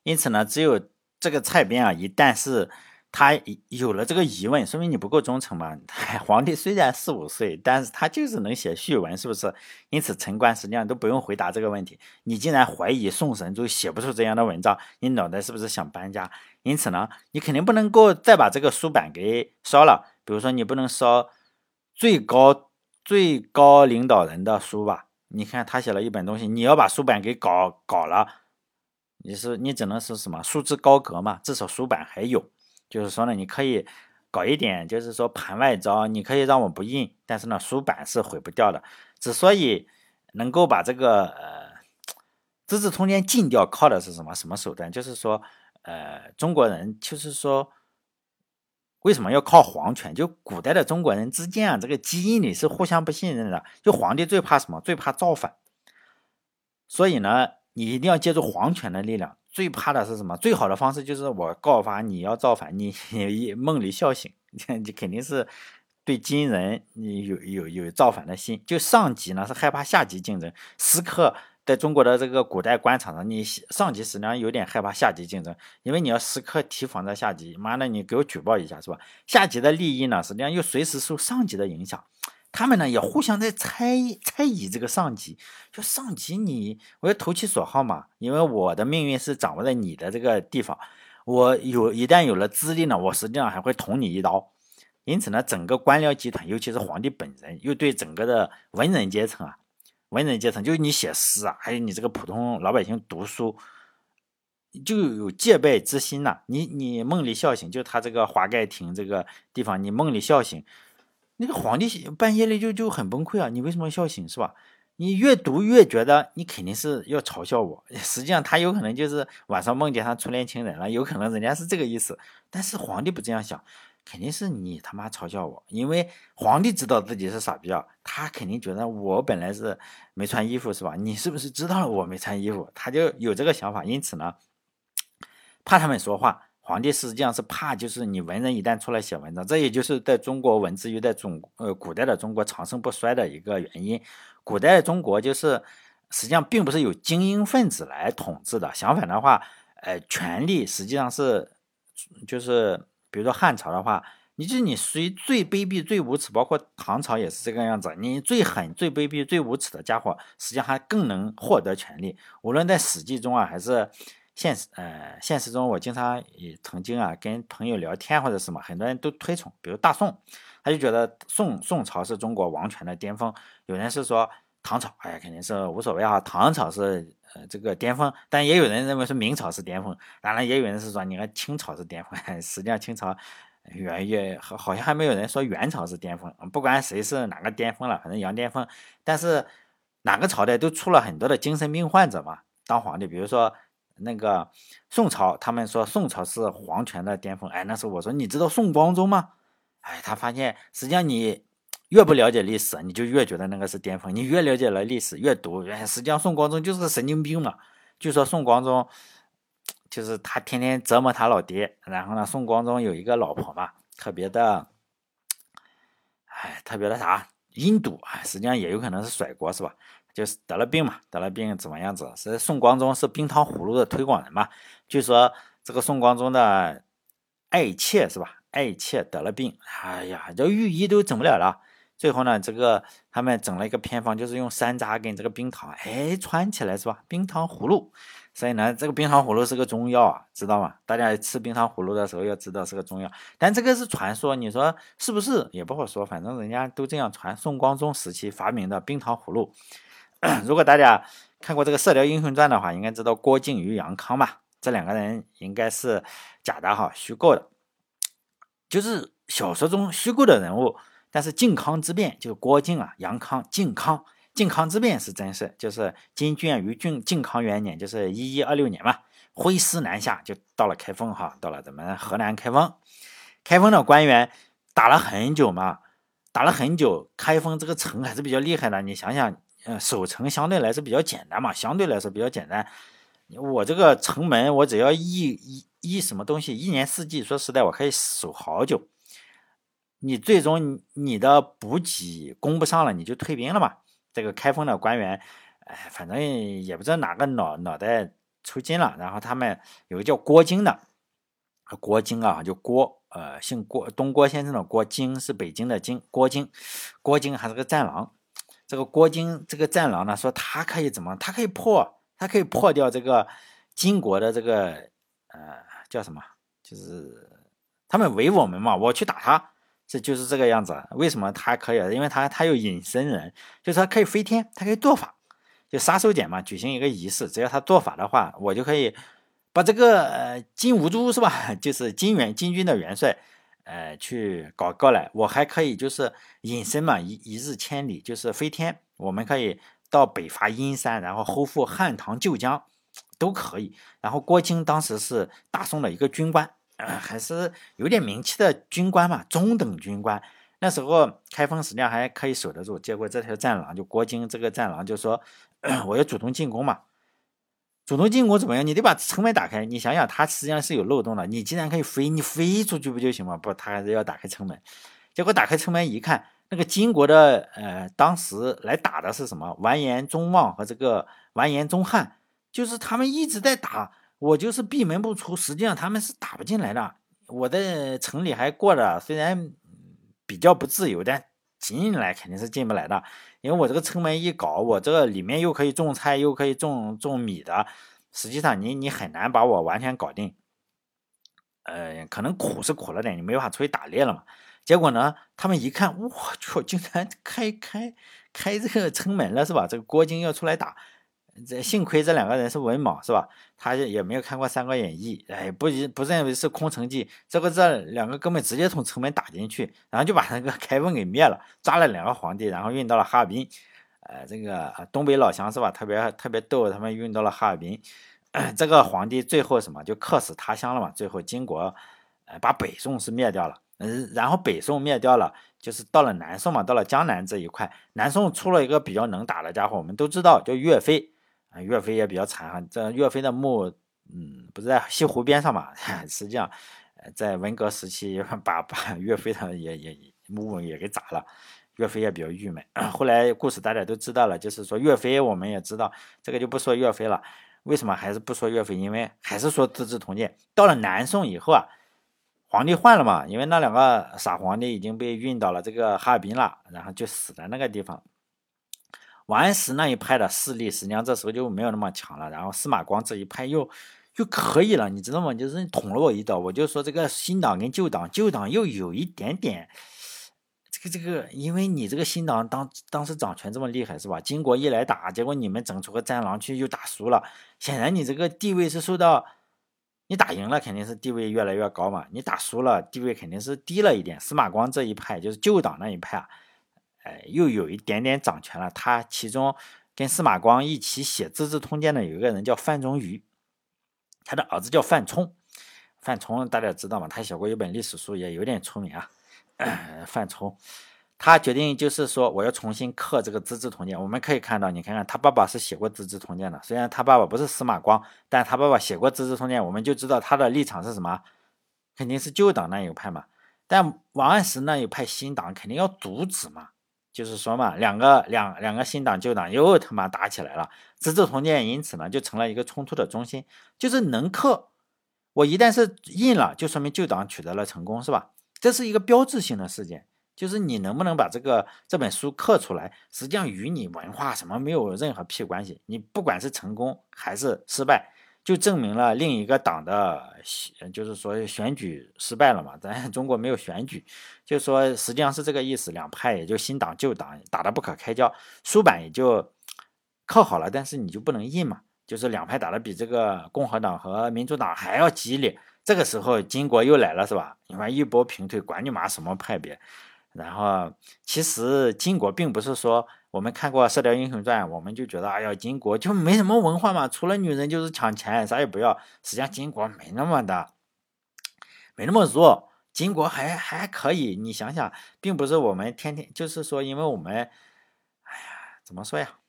因此呢，只有这个菜边啊，一旦是。他有了这个疑问，说明你不够忠诚嘛？[laughs] 皇帝虽然四五岁，但是他就是能写序文，是不是？因此，陈官实际上都不用回答这个问题。你竟然怀疑宋神宗写不出这样的文章，你脑袋是不是想搬家？因此呢，你肯定不能够再把这个书版给烧了。比如说，你不能烧最高最高领导人的书吧？你看他写了一本东西，你要把书版给搞搞了，你是你只能是什么束之高阁嘛？至少书版还有。就是说呢，你可以搞一点就是说盘外招，你可以让我不印，但是呢书版是毁不掉的。之所以能够把这个呃《资治通鉴》禁掉，靠的是什么？什么手段？就是说，呃，中国人就是说，为什么要靠皇权？就古代的中国人之间啊，这个基因里是互相不信任的。就皇帝最怕什么？最怕造反。所以呢，你一定要借助皇权的力量。最怕的是什么？最好的方式就是我告发你要造反，你一梦里笑醒，你肯定是对金人你有有有造反的心。就上级呢是害怕下级竞争，时刻在中国的这个古代官场上，你上级实际上有点害怕下级竞争，因为你要时刻提防着下级。妈的，你给我举报一下是吧？下级的利益呢，实际上又随时受上级的影响。他们呢也互相在猜猜疑这个上级，就上级你我要投其所好嘛，因为我的命运是掌握在你的这个地方，我有一旦有了资历呢，我实际上还会捅你一刀。因此呢，整个官僚集团，尤其是皇帝本人，又对整个的文人阶层啊，文人阶层就是你写诗啊，还有你这个普通老百姓读书，就有戒备之心呐。你你梦里笑醒，就他这个华盖亭这个地方，你梦里笑醒。那个皇帝半夜里就就很崩溃啊！你为什么要笑醒是吧？你越读越觉得你肯定是要嘲笑我。[laughs] 实际上他有可能就是晚上梦见他初恋情人了，有可能人家是这个意思。但是皇帝不这样想，肯定是你他妈嘲笑我，因为皇帝知道自己是傻逼啊，他肯定觉得我本来是没穿衣服是吧？你是不是知道了我没穿衣服？他就有这个想法，因此呢，怕他们说话。皇帝实际上是怕，就是你文人一旦出来写文章，这也就是在中国文字又在中呃古代的中国长盛不衰的一个原因。古代的中国就是实际上并不是由精英分子来统治的，相反的话，呃，权力实际上是就是比如说汉朝的话，你就你属于最卑鄙、最无耻，包括唐朝也是这个样子，你最狠、最卑鄙、最无耻的家伙，实际上还更能获得权力。无论在史记中啊，还是。现实，呃，现实中我经常也曾经啊跟朋友聊天或者什么，很多人都推崇，比如大宋，他就觉得宋宋朝是中国王权的巅峰。有人是说唐朝，哎呀，肯定是无所谓啊，唐朝是呃这个巅峰。但也有人认为是明朝是巅峰，当然也有人是说你看清朝是巅峰。[laughs] 实际上清朝元也好像还没有人说元朝是巅峰。不管谁是哪个巅峰了，反正杨巅峰。但是哪个朝代都出了很多的精神病患者嘛，当皇帝，比如说。那个宋朝，他们说宋朝是皇权的巅峰。哎，那时候我说你知道宋光宗吗？哎，他发现实际上你越不了解历史，你就越觉得那个是巅峰。你越了解了历史，越读，哎，实际上宋光宗就是个神经病嘛。据说宋光宗就是他天天折磨他老爹，然后呢，宋光宗有一个老婆嘛，特别的，哎，特别的啥阴毒，哎，实际上也有可能是甩锅，是吧？就是得了病嘛，得了病怎么样子？是宋光宗是冰糖葫芦的推广人嘛？据说这个宋光宗的爱妾是吧？爱妾得了病，哎呀，这御医都整不了了。最后呢，这个他们整了一个偏方，就是用山楂跟这个冰糖，哎，串起来是吧？冰糖葫芦。所以呢，这个冰糖葫芦是个中药啊，知道吗？大家吃冰糖葫芦的时候要知道是个中药。但这个是传说，你说是不是也不好说。反正人家都这样传，宋光宗时期发明的冰糖葫芦。[clears throat] 如果大家看过这个《射雕英雄传》的话，应该知道郭靖与杨康吧，这两个人应该是假的哈，虚构的，就是小说中虚构的人物。但是靖康之变就是郭靖啊，杨康、靖康、靖康之变是真事，就是金卷于靖靖康元年，就是一一二六年嘛，挥师南下就到了开封哈，到了咱们河南开封。开封的官员打了很久嘛，打了很久，开封这个城还是比较厉害的，你想想。呃，守城相对来说比较简单嘛，相对来说比较简单。我这个城门，我只要一一一什么东西，一年四季，说实在，我可以守好久。你最终你的补给供不上了，你就退兵了嘛。这个开封的官员，哎，反正也不知道哪个脑脑袋抽筋了。然后他们有个叫郭京的，郭京啊，就郭，呃，姓郭，东郭先生的郭，京是北京的京，郭京，郭京还是个战狼。这个郭靖这个战狼呢，说他可以怎么？他可以破，他可以破掉这个金国的这个呃叫什么？就是他们围我们嘛，我去打他，这就是这个样子。为什么他可以？因为他他有隐身人，就是他可以飞天，他可以做法，就杀手锏嘛，举行一个仪式，只要他做法的话，我就可以把这个金兀术是吧？[laughs] 就是金元金军的元帅，呃，去搞过来，我还可以就是隐身嘛，一一日千里，就是飞天，我们可以到北伐阴山，然后后赴汉唐旧疆，都可以。然后郭靖当时是大宋的一个军官，还是有点名气的军官嘛，中等军官。那时候开封实际上还可以守得住，结果这条战狼就郭靖这个战狼就说 [coughs] 我要主动进攻嘛。主动进攻怎么样？你得把城门打开。你想想，它实际上是有漏洞的。你既然可以飞，你飞出去不就行吗？不，他还是要打开城门。结果打开城门一看，那个金国的呃，当时来打的是什么？完颜宗望和这个完颜宗翰，就是他们一直在打，我就是闭门不出。实际上他们是打不进来的。我的城里还过着，虽然比较不自由，但进来肯定是进不来的。因为我这个城门一搞，我这个里面又可以种菜，又可以种种米的，实际上你你很难把我完全搞定。呃，可能苦是苦了点，你没法出去打猎了嘛。结果呢，他们一看，我去，竟然开开开这个城门了，是吧？这个郭靖要出来打。这幸亏这两个人是文盲，是吧？他也没有看过《三国演义》，哎，不不认为是空城计。这个这两个哥们直接从城门打进去，然后就把那个 [laughs] 开封给灭了，抓了两个皇帝，然后运到了哈尔滨。呃，这个东北老乡是吧？特别特别逗，他们运到了哈尔滨。[coughs] 这个皇帝最后什么就客死他乡了嘛？最后金国呃把北宋是灭掉了，嗯，然后北宋灭掉了，就是到了南宋嘛，到了江南这一块，南宋出了一个比较能打的家伙，我们都知道叫岳飞。啊，岳飞也比较惨哈，这岳飞的墓，嗯，不是在西湖边上嘛？[laughs] 实际上，在文革时期 [laughs] 把把岳飞的也也墓也给砸了，岳飞也比较郁闷。[clears throat] 后来故事大家都知道了，就是说岳飞我们也知道，这个就不说岳飞了。为什么还是不说岳飞？因为还是说《资治通鉴》。到了南宋以后啊，皇帝换了嘛，因为那两个傻皇帝已经被运到了这个哈尔滨了，然后就死在那个地方。王安石那一派的势力，实际上这时候就没有那么强了。然后司马光这一派又又可以了，你知道吗？就是捅了我一刀。我就说这个新党跟旧党，旧党又有一点点这个这个，因为你这个新党当当时掌权这么厉害，是吧？金国一来打，结果你们整出个战狼去，又打输了。显然你这个地位是受到你打赢了，肯定是地位越来越高嘛。你打输了，地位肯定是低了一点。司马光这一派就是旧党那一派啊。哎，又有一点点掌权了。他其中跟司马光一起写《资治通鉴》的有一个人叫范仲瑜，他的儿子叫范冲。范冲大家知道吗？他写过一本历史书，也有点出名啊。[clears throat] 范冲，他决定就是说，我要重新刻这个《资治通鉴》。我们可以看到，你看看他爸爸是写过《资治通鉴》的。虽然他爸爸不是司马光，但他爸爸写过《资治通鉴》，我们就知道他的立场是什么，肯定是旧党那一派嘛。但王安石那一派新党肯定要阻止嘛。就是说嘛，两个两两个新党旧党又他妈打起来了，《资治通鉴》因此呢就成了一个冲突的中心。就是能刻，我一旦是印了，就说明旧党取得了成功，是吧？这是一个标志性的事件，就是你能不能把这个这本书刻出来，实际上与你文化什么没有任何屁关系。你不管是成功还是失败。就证明了另一个党的，就是说选举失败了嘛？咱 [laughs] 中国没有选举，就说实际上是这个意思。两派也就新党旧党打得不可开交，书版也就刻好了，但是你就不能印嘛。就是两派打得比这个共和党和民主党还要激烈。这个时候金国又来了，是吧？你看一波平推，管你妈什么派别。然后其实金国并不是说。我们看过《射雕英雄传》，我们就觉得，哎呀，金国就没什么文化嘛，除了女人就是抢钱，啥也不要。实际上，金国没那么的，没那么弱，金国还还可以。你想想，并不是我们天天就是说，因为我们，哎呀，怎么说呀？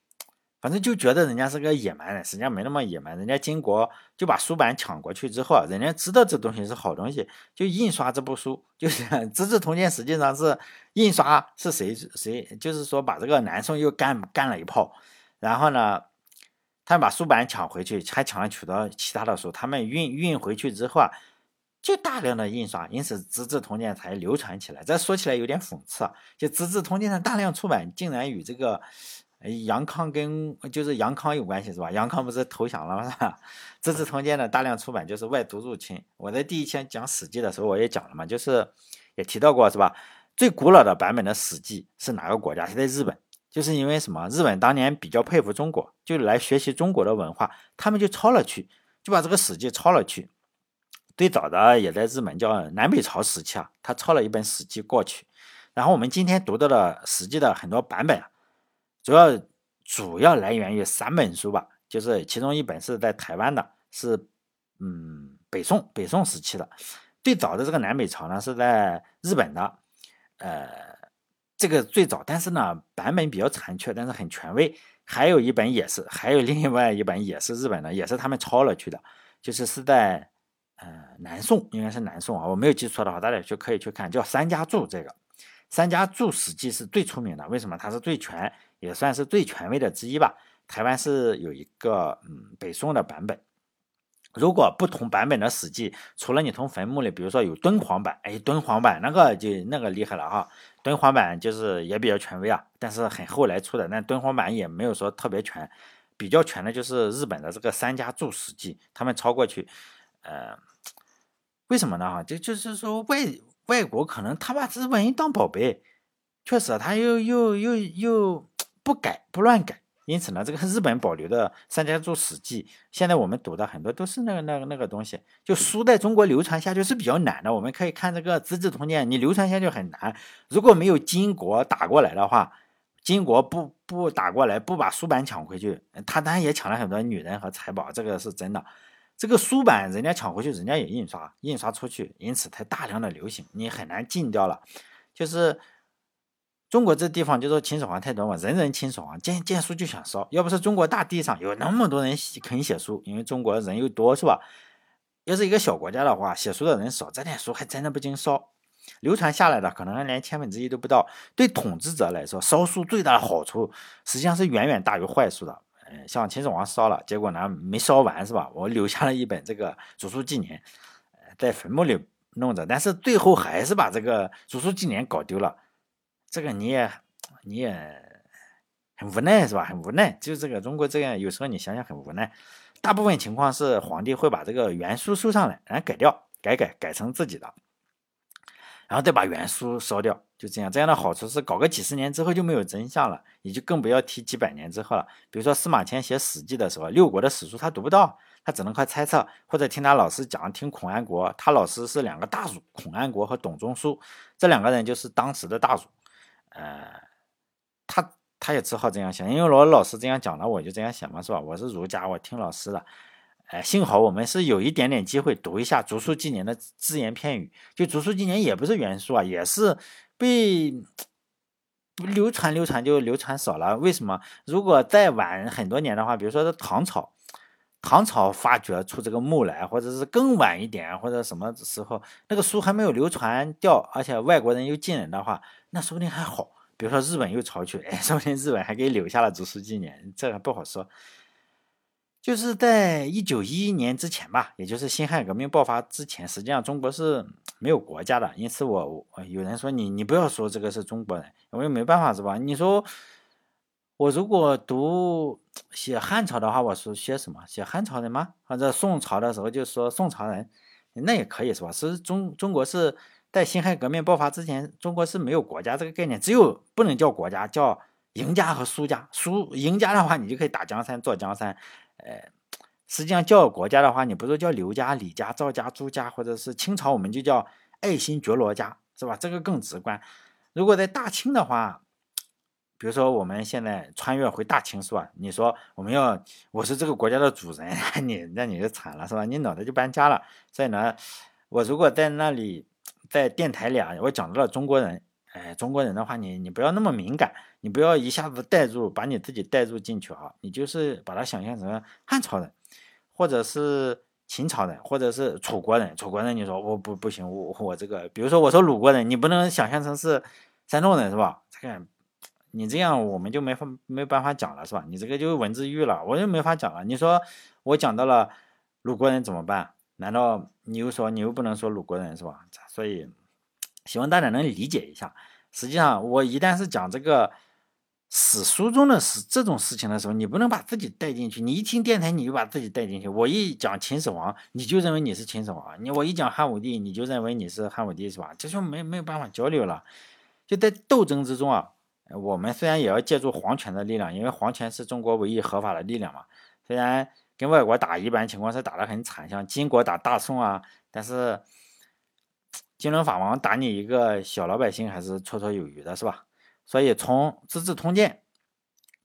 反正就觉得人家是个野蛮人，实际上没那么野蛮。人家金国就把书版抢过去之后，人家知道这东西是好东西，就印刷这部书。就是《资治通鉴》实际上是印刷是谁谁，就是说把这个南宋又干干了一炮。然后呢，他们把书版抢回去，还抢了许多其他的书。他们运运回去之后啊，就大量的印刷，因此《资治通鉴》才流传起来。这说起来有点讽刺，就《资治通鉴》的大量出版，竟然与这个。杨康跟就是杨康有关系是吧？杨康不是投降了吗？[laughs] 是吧？资治通鉴的大量出版就是外族入侵。我在第一天讲史记的时候我也讲了嘛，就是也提到过是吧？最古老的版本的史记是哪个国家？是在日本，就是因为什么？日本当年比较佩服中国，就来学习中国的文化，他们就抄了去，就把这个史记抄了去。最早的也在日本叫南北朝时期啊，他抄了一本《史记》过去。然后我们今天读到的《史记》的很多版本啊，主要主要来源于三本书吧，就是其中一本是在台湾的，是嗯北宋北宋时期的。最早的这个南北朝呢是在日本的，呃，这个最早，但是呢版本比较残缺，但是很权威。还有一本也是，还有另外一本也是日本的，也是他们抄了去的，就是是在。呃，南宋应该是南宋啊，我没有记错的话，大家就可以去看，叫三家注这个，三家注史记是最出名的，为什么？它是最全，也算是最权威的之一吧。台湾是有一个嗯北宋的版本，如果不同版本的史记，除了你从坟墓里，比如说有敦煌版，哎，敦煌版那个就那个厉害了哈，敦煌版就是也比较权威啊，但是很后来出的，但敦煌版也没有说特别全，比较全的就是日本的这个三家注史记，他们抄过去。呃，为什么呢？哈，就就是说外外国可能他把日本人当宝贝，确实他又又又又不改不乱改，因此呢，这个日本保留的《三家注史记》，现在我们读的很多都是那个那个那个东西，就书在中国流传下去是比较难的。我们可以看这个《资治通鉴》，你流传下去很难。如果没有金国打过来的话，金国不不打过来，不把书版抢回去，他当然也抢了很多女人和财宝，这个是真的。这个书版人家抢回去，人家也印刷，印刷出去，因此才大量的流行，你很难禁掉了。就是中国这地方，就说秦始皇太多嘛，人人秦始皇，见见书就想烧。要不是中国大地上有那么多人肯写书，因为中国人又多，是吧？要是一个小国家的话，写书的人少，这点书还真的不经烧。流传下来的可能连千分之一都不到。对统治者来说，烧书最大的好处，实际上是远远大于坏处的。像秦始皇烧了，结果呢没烧完是吧？我留下了一本这个《竹书纪年》，在坟墓里弄着，但是最后还是把这个《竹书纪年》搞丢了。这个你也你也很无奈是吧？很无奈，就这个中国这样，有时候你想想很无奈。大部分情况是皇帝会把这个原书收上来，然后改掉，改改改成自己的。然后再把原书烧掉，就这样。这样的好处是，搞个几十年之后就没有真相了，也就更不要提几百年之后了。比如说司马迁写《史记》的时候，六国的史书他读不到，他只能靠猜测，或者听他老师讲，听孔安国。他老师是两个大儒，孔安国和董仲舒，这两个人就是当时的大儒。呃，他他也只好这样想，因为我老师这样讲了，我就这样想嘛，是吧？我是儒家，我听老师的。哎，幸好我们是有一点点机会读一下《竹书纪年》的只言片语。就《竹书纪年》也不是原书啊，也是被流传流传就流传少了。为什么？如果再晚很多年的话，比如说是唐朝，唐朝发掘出这个墓来，或者是更晚一点，或者什么时候那个书还没有流传掉，而且外国人又进人的话，那说不定还好。比如说日本又抄去，哎，说不定日本还给留下了《竹书纪年》，这个不好说。就是在一九一一年之前吧，也就是辛亥革命爆发之前，实际上中国是没有国家的。因此，我有人说你，你不要说这个是中国人，我也没办法是吧？你说我如果读写汉朝的话，我是写什么？写汉朝人吗？或者宋朝的时候就说宋朝人，那也可以是吧？是中中国是在辛亥革命爆发之前，中国是没有国家这个概念，只有不能叫国家，叫赢家和输家。输赢家的话，你就可以打江山坐江山。呃，实际上叫国家的话，你不是叫刘家、李家、赵家、朱家，或者是清朝，我们就叫爱新觉罗家，是吧？这个更直观。如果在大清的话，比如说我们现在穿越回大清，是吧？你说我们要我是这个国家的主人，[laughs] 你那你就惨了，是吧？你脑袋就搬家了。所以呢，我如果在那里在电台里啊，我讲到了中国人。哎，中国人的话，你你不要那么敏感，你不要一下子带入，把你自己带入进去啊！你就是把它想象成汉朝人，或者是秦朝人，或者是楚国人。楚国人，你说我不不行，我我这个，比如说我说鲁国人，你不能想象成是山东人是吧？这个你这样我们就没法没办法讲了是吧？你这个就文字狱了，我就没法讲了。你说我讲到了鲁国人怎么办？难道你又说你又不能说鲁国人是吧？所以。希望大家能理解一下。实际上，我一旦是讲这个史书中的事这种事情的时候，你不能把自己带进去。你一听电台，你就把自己带进去。我一讲秦始皇，你就认为你是秦始皇；你我一讲汉武帝，你就认为你是汉武帝，是吧？这就没没有办法交流了。就在斗争之中啊，我们虽然也要借助皇权的力量，因为皇权是中国唯一合法的力量嘛。虽然跟外国打，一般情况是打得很惨，像金国打大宋啊。但是金轮法王打你一个小老百姓还是绰绰有余的，是吧？所以从《资治通鉴》，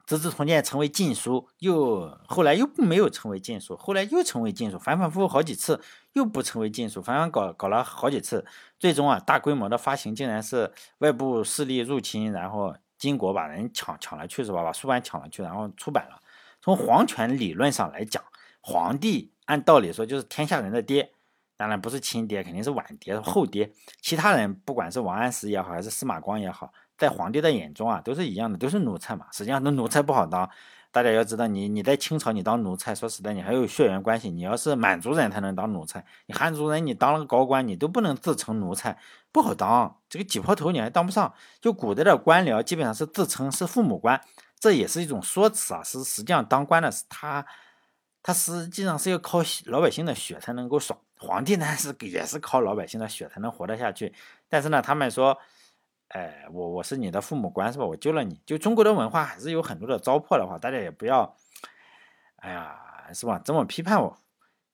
《资治通鉴》成为禁书，又后来又没有成为禁书，后来又成为禁书，反反复复好几次，又不成为禁书，反反搞搞了好几次，最终啊，大规模的发行竟然是外部势力入侵，然后金国把人抢抢了去，是吧？把书版抢了去，然后出版了。从皇权理论上来讲，皇帝按道理说就是天下人的爹，当然不是亲爹，肯定是晚爹、后爹。其他人不管是王安石也好，还是司马光也好，在皇帝的眼中啊，都是一样的，都是奴才嘛。实际上，那奴才不好当。大家要知道，你你在清朝你当奴才，说实在，你还有血缘关系。你要是满族人才能当奴才，你汉族人你当了个高官，你都不能自称奴才，不好当。这个挤破头你还当不上。就古代的官僚基本上是自称是父母官。这也是一种说辞啊，是实际上当官的是他，他实际上是要靠老百姓的血才能够爽。皇帝呢是也是靠老百姓的血才能活得下去。但是呢，他们说，哎，我我是你的父母官是吧？我救了你。就中国的文化还是有很多的糟粕的话，大家也不要，哎呀，是吧？这么批判我。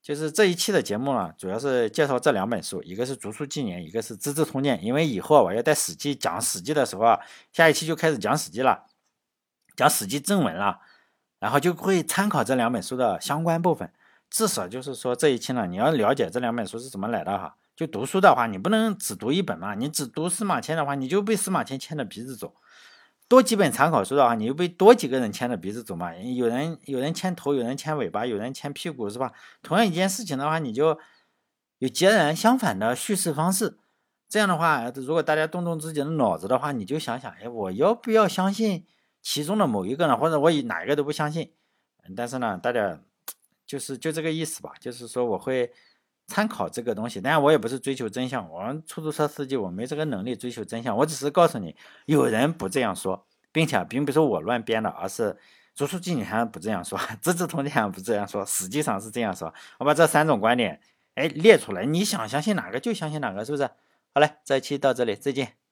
就是这一期的节目呢，主要是介绍这两本书，一个是《竹书纪年》，一个是《资治通鉴》。因为以后我要在《史记》讲《史记》的时候啊，下一期就开始讲《史记》了。讲《史记》正文了，然后就会参考这两本书的相关部分。至少就是说这一期呢，你要了解这两本书是怎么来的哈。就读书的话，你不能只读一本嘛，你只读司马迁的话，你就被司马迁牵着鼻子走；多几本参考书的话，你又被多几个人牵着鼻子走嘛。有人有人牵头，有人牵尾巴，有人牵屁股，是吧？同样一件事情的话，你就有截然相反的叙事方式。这样的话，如果大家动动自己的脑子的话，你就想想，哎，我要不要相信？其中的某一个呢，或者我以哪一个都不相信，但是呢，大家就是就这个意思吧，就是说我会参考这个东西，当然我也不是追求真相，我们出租车司机我没这个能力追求真相，我只是告诉你，有人不这样说，并且并不是我乱编的，而是《竹书纪年》上不这样说，《资治通鉴》上不这样说，实际上是这样说。我把这三种观点哎列出来，你想相信哪个就相信哪个，是不是？好嘞，这期到这里，再见。